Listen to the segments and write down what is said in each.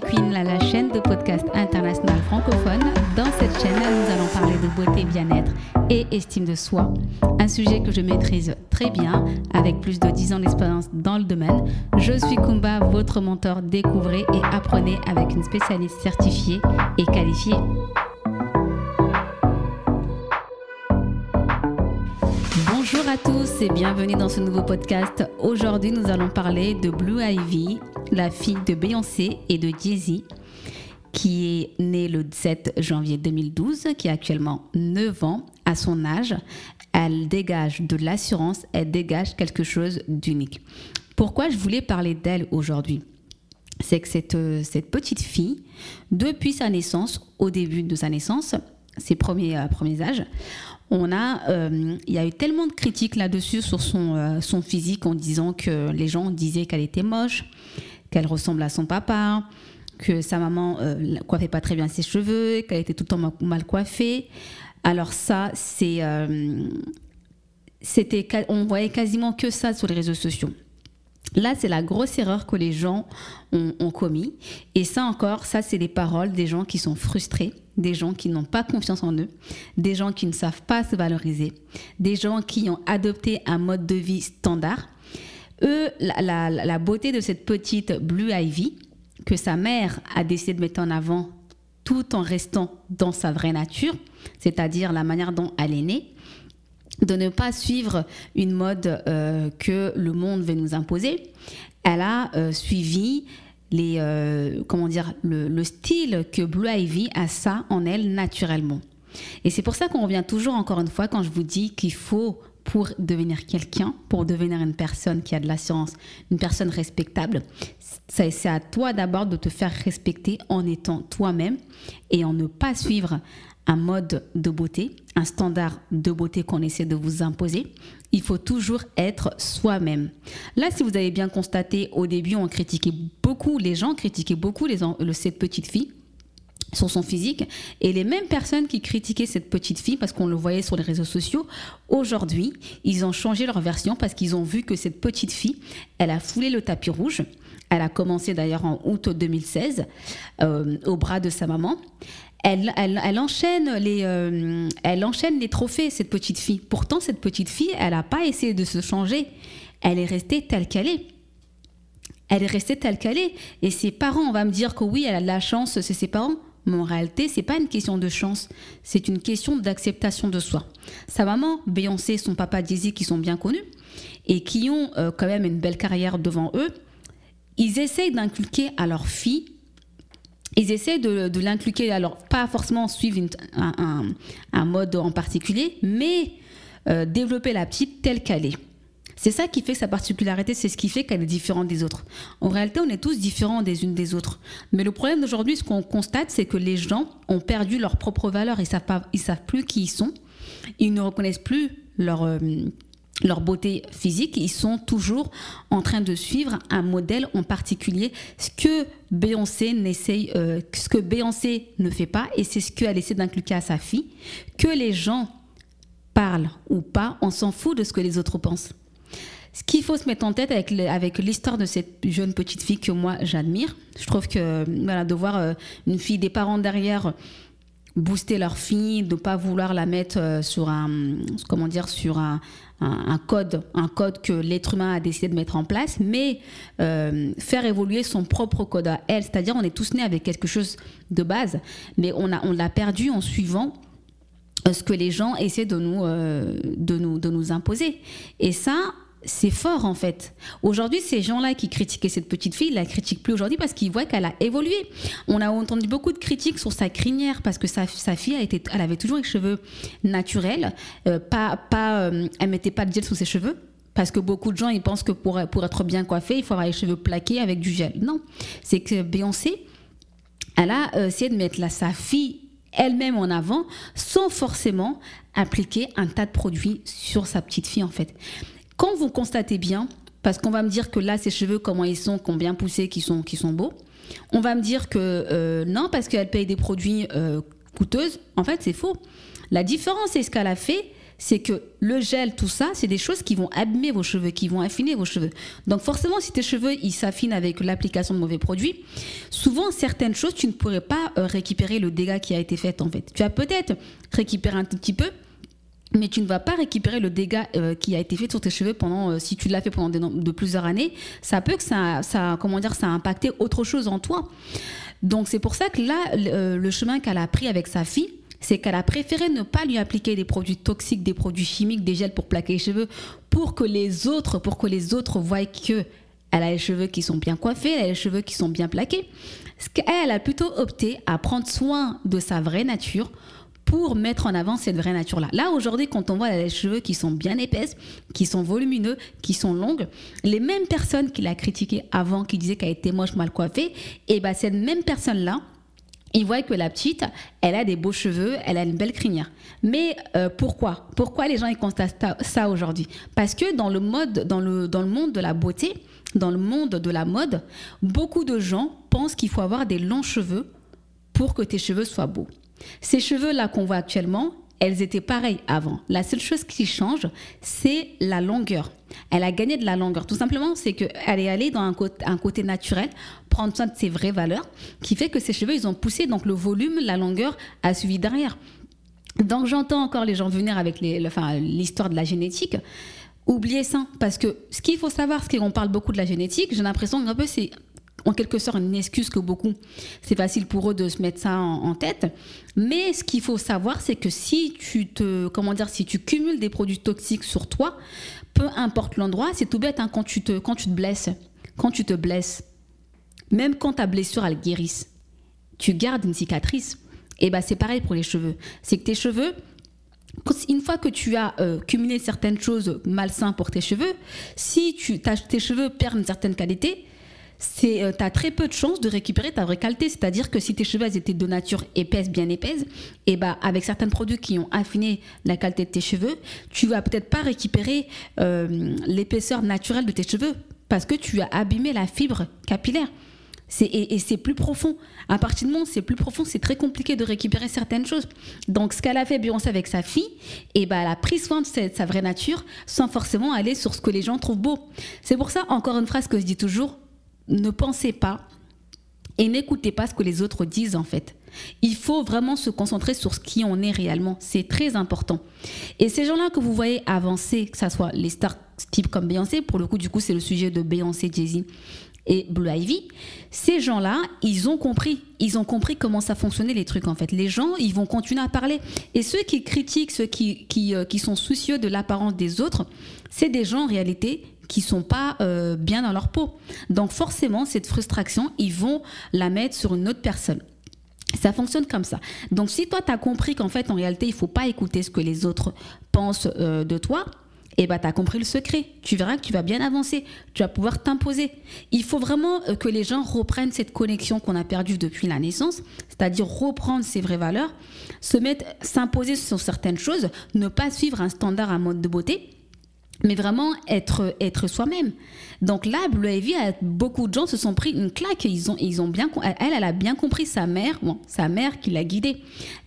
Queen, la, la chaîne de podcast international francophone. Dans cette chaîne, nous allons parler de beauté, bien-être et estime de soi. Un sujet que je maîtrise très bien, avec plus de 10 ans d'expérience dans le domaine. Je suis Kumba, votre mentor. Découvrez et apprenez avec une spécialiste certifiée et qualifiée. Bonjour à tous et bienvenue dans ce nouveau podcast. Aujourd'hui, nous allons parler de Blue Ivy, la fille de Beyoncé et de Jay-Z, qui est née le 7 janvier 2012, qui a actuellement 9 ans. À son âge, elle dégage de l'assurance, elle dégage quelque chose d'unique. Pourquoi je voulais parler d'elle aujourd'hui? C'est que cette, euh, cette petite fille, depuis sa naissance, au début de sa naissance, ses premiers, euh, premiers âges, on a, euh, il y a eu tellement de critiques là-dessus sur son, euh, son physique en disant que les gens disaient qu'elle était moche, qu'elle ressemble à son papa, que sa maman euh, coiffait pas très bien ses cheveux, qu'elle était tout le temps mal, coiffée. Alors ça, c'est, euh, c'était, on voyait quasiment que ça sur les réseaux sociaux. Là, c'est la grosse erreur que les gens ont, ont commis. Et ça encore, ça, c'est les paroles des gens qui sont frustrés, des gens qui n'ont pas confiance en eux, des gens qui ne savent pas se valoriser, des gens qui ont adopté un mode de vie standard. Eux, la, la- la beauté de cette petite Blue Ivy, que sa mère a décidé de mettre en avant tout en restant dans sa vraie nature, c'est-à-dire la manière dont elle est née, de ne pas suivre une mode euh, que le monde veut nous imposer. Elle a euh, suivi les, euh, comment dire, le, le style que Blue Ivy a ça en elle naturellement. Et c'est pour ça qu'on revient toujours encore une fois quand je vous dis qu'il faut pour devenir quelqu'un, pour devenir une personne qui a de l'assurance, une personne respectable, c'est à toi d'abord de te faire respecter en étant toi-même et en ne pas suivre un mode de beauté, un standard de beauté qu'on essaie de vous imposer. Il faut toujours être soi-même. Là, si vous avez bien constaté, au début, on critiquait beaucoup, les gens critiquaient beaucoup les, cette petite fille sur son physique. Et les mêmes personnes qui critiquaient cette petite fille, parce qu'on le voyait sur les réseaux sociaux, aujourd'hui, ils ont changé leur version parce qu'ils ont vu que cette petite fille, elle a foulé le tapis rouge. Elle a commencé d'ailleurs en août 2016 euh, au bras de sa maman. Elle, elle- elle enchaîne les, euh, elle enchaîne les trophées, cette petite fille. Pourtant, cette petite fille, elle n'a pas essayé de se changer. Elle est restée telle qu'elle est elle est restée telle qu'elle est. Et ses parents, on va me dire que oui, elle a de la chance, c'est ses parents. Mais en réalité, c'est pas une question de chance, c'est une question d'acceptation de soi. Sa maman, Beyoncé, son papa Jay-Z, qui sont bien connus et qui ont euh, quand même une belle carrière devant eux, ils essayent d'inculquer à leur fille, ils essaient de, de alors pas forcément suivre un, mode en particulier, mais euh, développer la petite telle qu'elle est. C'est ça qui fait sa particularité, c'est ce qui fait qu'elle est différente des autres. En réalité, on est tous différents des unes des autres. Mais le problème d'aujourd'hui, ce qu'on constate, c'est que les gens ont perdu leur propre valeur. Ils savent savent plus qui ils sont. Ils ne reconnaissent plus leur euh, leur beauté physique. Ils sont toujours en train de suivre un modèle en particulier. Ce que Beyoncé n'essaye, euh, ce que Beyoncé ne fait pas, et c'est ce qu'elle essaie d'inculquer à sa fille, que les gens parlent ou pas, on s'en fout de ce que les autres pensent. Ce qu'il faut se mettre en tête avec, avec l'histoire de cette jeune petite fille que moi j'admire, je trouve que voilà, de voir euh, une fille, des parents derrière booster leur fille, de pas vouloir la mettre euh, sur un, comment dire, sur un, un- code, un code que l'être humain a décidé de mettre en place, mais euh, faire évoluer son propre code à elle. C'est-à-dire, on est tous nés avec quelque chose de base, mais on a, on l'a perdu en suivant euh, ce que les gens essaient de nous, de nous, de nous imposer. Et ça, c'est fort en fait. Aujourd'hui, ces gens-là qui critiquaient cette petite fille, ils la critiquent plus aujourd'hui parce qu'ils voient qu'elle a évolué. On a entendu beaucoup de critiques sur sa crinière parce que sa, fille, a été, elle avait toujours les cheveux naturels, euh, pas, pas, euh, elle mettait pas de gel sous ses cheveux. Parce que beaucoup de gens, ils pensent que pour, pour être bien coiffé, il faut avoir les cheveux plaqués avec du gel. Non, c'est que Beyoncé, elle a euh, essayé de mettre la, sa fille elle-même en avant sans forcément appliquer un tas de produits sur sa petite fille en fait. Quand vous constatez bien, parce qu'on va me dire que là ses cheveux comment ils sont, qui ont bien poussé, qui sont, qui sont beaux, on va me dire que euh, non parce qu'elle paye des produits euh, coûteuses, en fait c'est faux. La différence c'est ce qu'elle a fait, c'est que le gel, tout ça, c'est des choses qui vont abîmer vos cheveux, qui vont affiner vos cheveux. Donc forcément, si tes cheveux, ils s'affinent avec l'application de mauvais produits, souvent, certaines choses, tu ne pourrais pas euh, récupérer le dégât qui a été fait, en fait. Tu vas peut-être récupérer un tout petit peu, mais tu ne vas pas récupérer le dégât euh, qui a été fait sur tes cheveux pendant, euh, si tu l'as fait pendant de plusieurs années, ça peut que ça, ça, comment dire, ça a impacté autre chose en toi. Donc c'est pour ça que là, le, chemin qu'elle a pris avec sa fille, c'est qu'elle a préféré ne pas lui appliquer des produits toxiques, des produits chimiques, des gels pour plaquer les cheveux, pour que les autres, pour que les autres voient que elle a les cheveux qui sont bien coiffés, elle a les cheveux qui sont bien plaqués. Elle a plutôt opté à prendre soin de sa vraie nature pour mettre en avant cette vraie nature-là. Là, aujourd'hui, quand on voit les cheveux qui sont bien épaisses, qui sont volumineux, qui sont longues, les mêmes personnes qui l'a critiqué avant, qui disaient qu'elle était moche, mal coiffée, et eh ben cette même personne-là, il voit que la petite, elle a des beaux cheveux, elle a une belle crinière. Mais euh, pourquoi? Pourquoi les gens ils constatent ça aujourd'hui? Parce que dans le mode, dans le, dans le monde de la beauté, dans le monde de la mode, beaucoup de gens pensent qu'il faut avoir des longs cheveux pour que tes cheveux soient beaux. Ces cheveux-là qu'on voit actuellement, elles étaient pareilles avant. La seule chose qui change, c'est la longueur. Elle a gagné de la longueur. Tout simplement, c'est qu'elle est allée dans un côté, naturel, prendre soin de ses vraies valeurs, qui fait que ses cheveux, ils ont poussé, donc le volume, la longueur a suivi derrière. Donc j'entends encore les gens venir avec l'histoire de la génétique. Oubliez ça, parce que ce qu'il faut savoir, ce qu'on parle beaucoup de la génétique, j'ai l'impression peu c'est en quelque sorte une excuse que beaucoup, c'est facile pour eux de se mettre ça en, tête. Mais ce qu'il faut savoir, c'est que si tu te, comment dire, si tu cumules des produits toxiques sur toi, peu importe l'endroit, c'est tout bête hein, quand tu te, quand tu te blesses, quand tu te blesses, même quand ta blessure elle guérisse, tu gardes une cicatrice. Et ben c'est pareil pour les cheveux. C'est que tes cheveux, une fois que tu as euh, cumulé certaines choses malsaines pour tes cheveux, si tu, tes cheveux perdent une certaine qualité, c'est euh, tu as très peu de chances de récupérer ta vraie qualité. C'est-à-dire que si tes cheveux étaient de nature épaisse, bien épaisse, et bah avec certains produits qui ont affiné la qualité de tes cheveux, tu vas peut-être pas récupérer euh, l'épaisseur naturelle de tes cheveux parce que tu as abîmé la fibre capillaire. Et, c'est plus profond. À partir du moment où c'est plus profond, c'est très compliqué de récupérer certaines choses. Donc, ce qu'elle a fait Beyoncé avec sa fille, et ben, elle a pris soin de sa vraie nature sans forcément aller sur ce que les gens trouvent beau. C'est pour ça, encore une phrase que je dis toujours, ne pensez pas et n'écoutez pas ce que les autres disent en fait. Il faut vraiment se concentrer sur ce qui on est réellement. C'est très important. Et ces gens-là que vous voyez avancer, que ce soit les stars type comme Beyoncé, pour le coup, du coup, c'est le sujet de Beyoncé, Jay-Z et Blue Ivy, ces gens-là, ils ont compris. Ils ont compris comment ça fonctionnait les trucs en fait. Les gens, ils vont continuer à parler. Et ceux qui critiquent, ceux qui, qui, euh, qui sont soucieux de l'apparence des autres, c'est des gens en réalité qui sont pas euh, bien dans leur peau. Donc forcément, cette frustration, ils vont la mettre sur une autre personne. Ça fonctionne comme ça. Donc si toi, tu as compris qu'en fait, en réalité, il faut pas écouter ce que les autres pensent euh, de toi, et eh ben, tu as compris le secret. Tu verras que tu vas bien avancer. Tu vas pouvoir t'imposer. Il faut vraiment euh, que les gens reprennent cette connexion qu'on a perdue depuis la naissance, c'est-à-dire reprendre ses vraies valeurs, se mettre, s'imposer sur certaines choses, ne pas suivre un standard, un mode de beauté, mais vraiment être, être soi-même. Donc là, Blue Ivy, beaucoup de gens se sont pris une claque. Ils ont, ils ont bien, elle, elle a bien compris sa mère, bon, sa mère qui l'a guidée.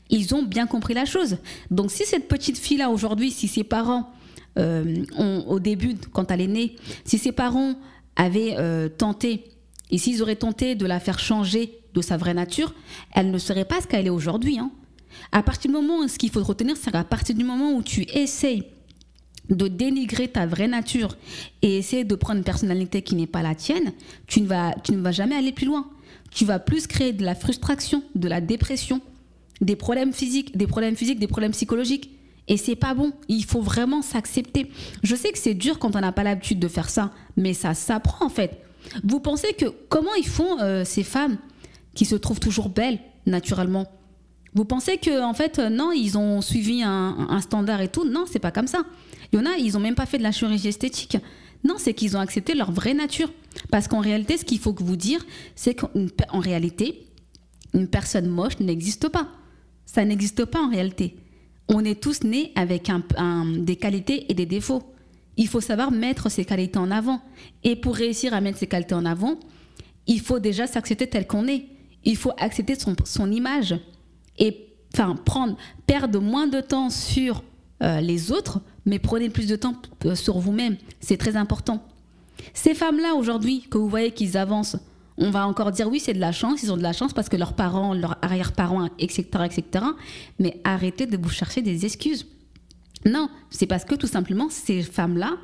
Ils ont bien compris la chose. Donc si cette petite fille-là aujourd'hui, si ses parents, euh, ont, au début, quand elle est née, si ses parents avaient euh, tenté, et s'ils auraient tenté de la faire changer de sa vraie nature, elle ne serait pas ce qu'elle est aujourd'hui. Hein. À partir du moment, ce qu'il faut retenir, c'est qu'à partir du moment où tu essayes de dénigrer ta vraie nature et essayer de prendre une personnalité qui n'est pas la tienne, tu ne, vas, jamais aller plus loin. Tu vas plus créer de la frustration, de la dépression, des problèmes physiques, des problèmes physiques, des problèmes psychologiques. Et c'est pas bon. Il faut vraiment s'accepter. Je sais que c'est dur quand on n'a pas l'habitude de faire ça, mais ça s'apprend en fait. Vous pensez que comment ils font euh, ces femmes qui se trouvent toujours belles naturellement? Vous pensez que en fait euh, non, ils ont suivi un, standard et tout Non, c'est pas comme ça. Il y en a, ils n'ont même pas fait de la chirurgie esthétique. Non, c'est qu'ils ont accepté leur vraie nature. Parce qu'en réalité, ce qu'il faut que vous dire, c'est qu'en réalité, une personne moche n'existe pas. Ça n'existe pas en réalité. On est tous nés avec des qualités et des défauts. Il faut savoir mettre ces qualités en avant. Et pour réussir à mettre ces qualités en avant, il faut déjà s'accepter tel qu'on est. Il faut accepter son image. Et enfin, prendre, perdre moins de temps sur euh, les autres, mais prenez plus de temps euh, sur vous-même. C'est très important. Ces femmes-là, aujourd'hui, que vous voyez qu'ils avancent, on va encore dire oui, c'est de la chance, ils ont de la chance parce que leurs parents, leurs arrière-parents, etc., etc. Mais arrêtez de vous chercher des excuses. Non, c'est parce que tout simplement, ces femmes-là,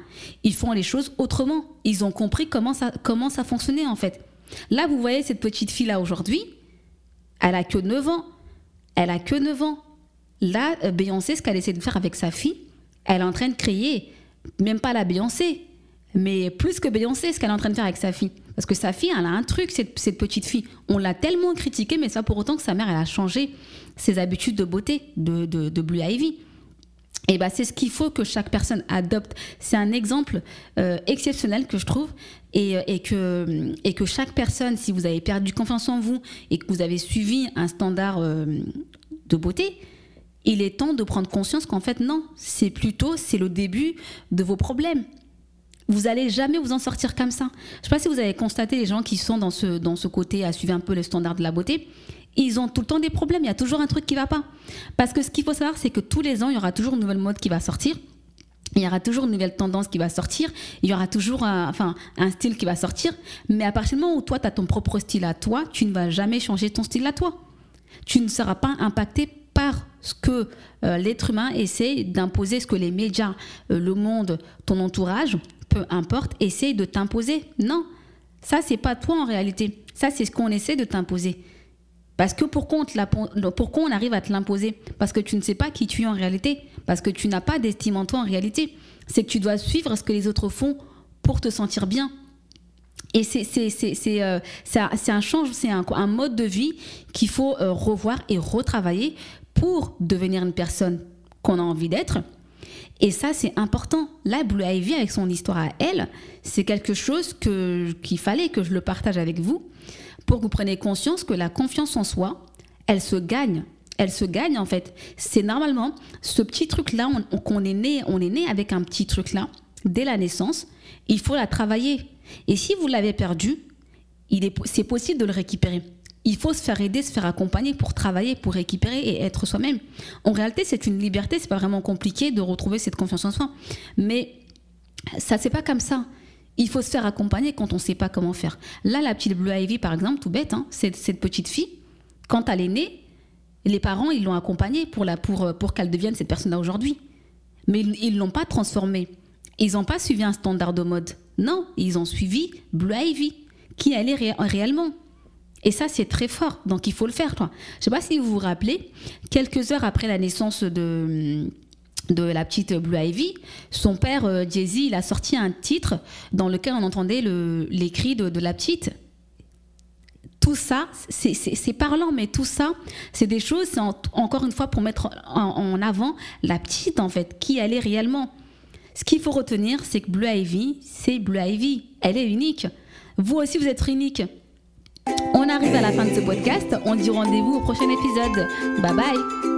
ils font les choses autrement. Ils ont compris comment ça, comment ça fonctionnait en fait. Là, vous voyez cette petite fille-là aujourd'hui, elle a que 9 ans. Elle a que 9 ans. Là, euh, Beyoncé, ce qu'elle essaie de faire avec sa fille, elle est en train de créer, même pas la Beyoncé, mais plus que Beyoncé, ce qu'elle est en train de faire avec sa fille. Parce que sa fille, elle a un truc, cette, cette petite fille. On l'a tellement critiquée, mais ça pour autant que sa mère, elle a changé ses habitudes de beauté de, de, de Blue Ivy. Et ben c'est ce qu'il faut que chaque personne adopte. C'est un exemple euh, exceptionnel que je trouve et, euh, et, que, chaque personne, si vous avez perdu confiance en vous et que vous avez suivi un standard euh, de beauté, il est temps de prendre conscience qu'en fait non, c'est plutôt c'est le début de vos problèmes. Vous allez jamais vous en sortir comme ça. Je sais pas si vous avez constaté les gens qui sont dans ce, dans ce côté à suivre un peu les standards de la beauté ils ont tout le temps des problèmes. Il y a toujours un truc qui va pas. Parce que ce qu'il faut savoir, c'est que tous les ans, il y aura toujours une nouvelle mode qui va sortir. Il y aura toujours une nouvelle tendance qui va sortir. Il y aura toujours un, enfin, un style qui va sortir. Mais à partir du moment où toi, tu as ton propre style à toi, tu ne vas jamais changer ton style à toi. Tu ne seras pas impacté par ce que euh, l'être humain essaie d'imposer, ce que les médias, euh, le monde, ton entourage, peu importe, essaie de t'imposer. Non, ça, c'est pas toi en réalité. Ça, c'est ce qu'on essaie de t'imposer. Parce que pourquoi on, pourquoi on arrive à te l'imposer Parce que tu ne sais pas qui tu es en réalité. Parce que tu n'as pas d'estime en toi en réalité. C'est que tu dois suivre ce que les autres font pour te sentir bien. Et c'est euh, un change, c'est un, un, mode de vie qu'il faut euh, revoir et retravailler pour devenir une personne qu'on a envie d'être. Et ça, c'est important. Là, Blue Ivy, avec son histoire à elle, c'est quelque chose qu'il fallait que je le partage avec vous pour que vous preniez conscience que la confiance en soi, elle se gagne. Elle se gagne en fait. C'est normalement ce petit truc-là qu'on est né, on est né avec un petit truc-là dès la naissance. Il faut la travailler. Et si vous l'avez perdu, c'est possible de le récupérer. Il faut se faire aider, se faire accompagner pour travailler, pour récupérer et être soi-même. En réalité, c'est une liberté. C'est pas vraiment compliqué de retrouver cette confiance en soi. Mais ça, c'est pas comme ça il faut se faire accompagner quand on ne sait pas comment faire. Là, la petite Blue Ivy, par exemple, tout bête, hein, cette, petite fille, quand elle est née, les parents, ils l'ont accompagnée pour, pour qu'elle devienne cette personne-là aujourd'hui. Mais ils ne l'ont pas transformée. Ils n'ont pas suivi un standard de mode. Non, ils ont suivi Blue Ivy, qui elle est réellement. Et ça, c'est très fort. Donc, il faut le faire. Je ne sais pas si vous vous rappelez, quelques heures après la naissance de de la petite Blue Ivy, son père euh, Jay-Z, il a sorti un titre dans lequel on entendait les cris de, la petite. Tout ça, c'est parlant, mais tout ça, c'est des choses, encore une fois pour mettre en, avant la petite, en fait, qui elle est réellement. Ce qu'il faut retenir, c'est que Blue Ivy, c'est Blue Ivy. Elle est unique. Vous aussi, vous êtes unique. On arrive à la fin de ce podcast. On dit rendez-vous au prochain épisode. Bye bye.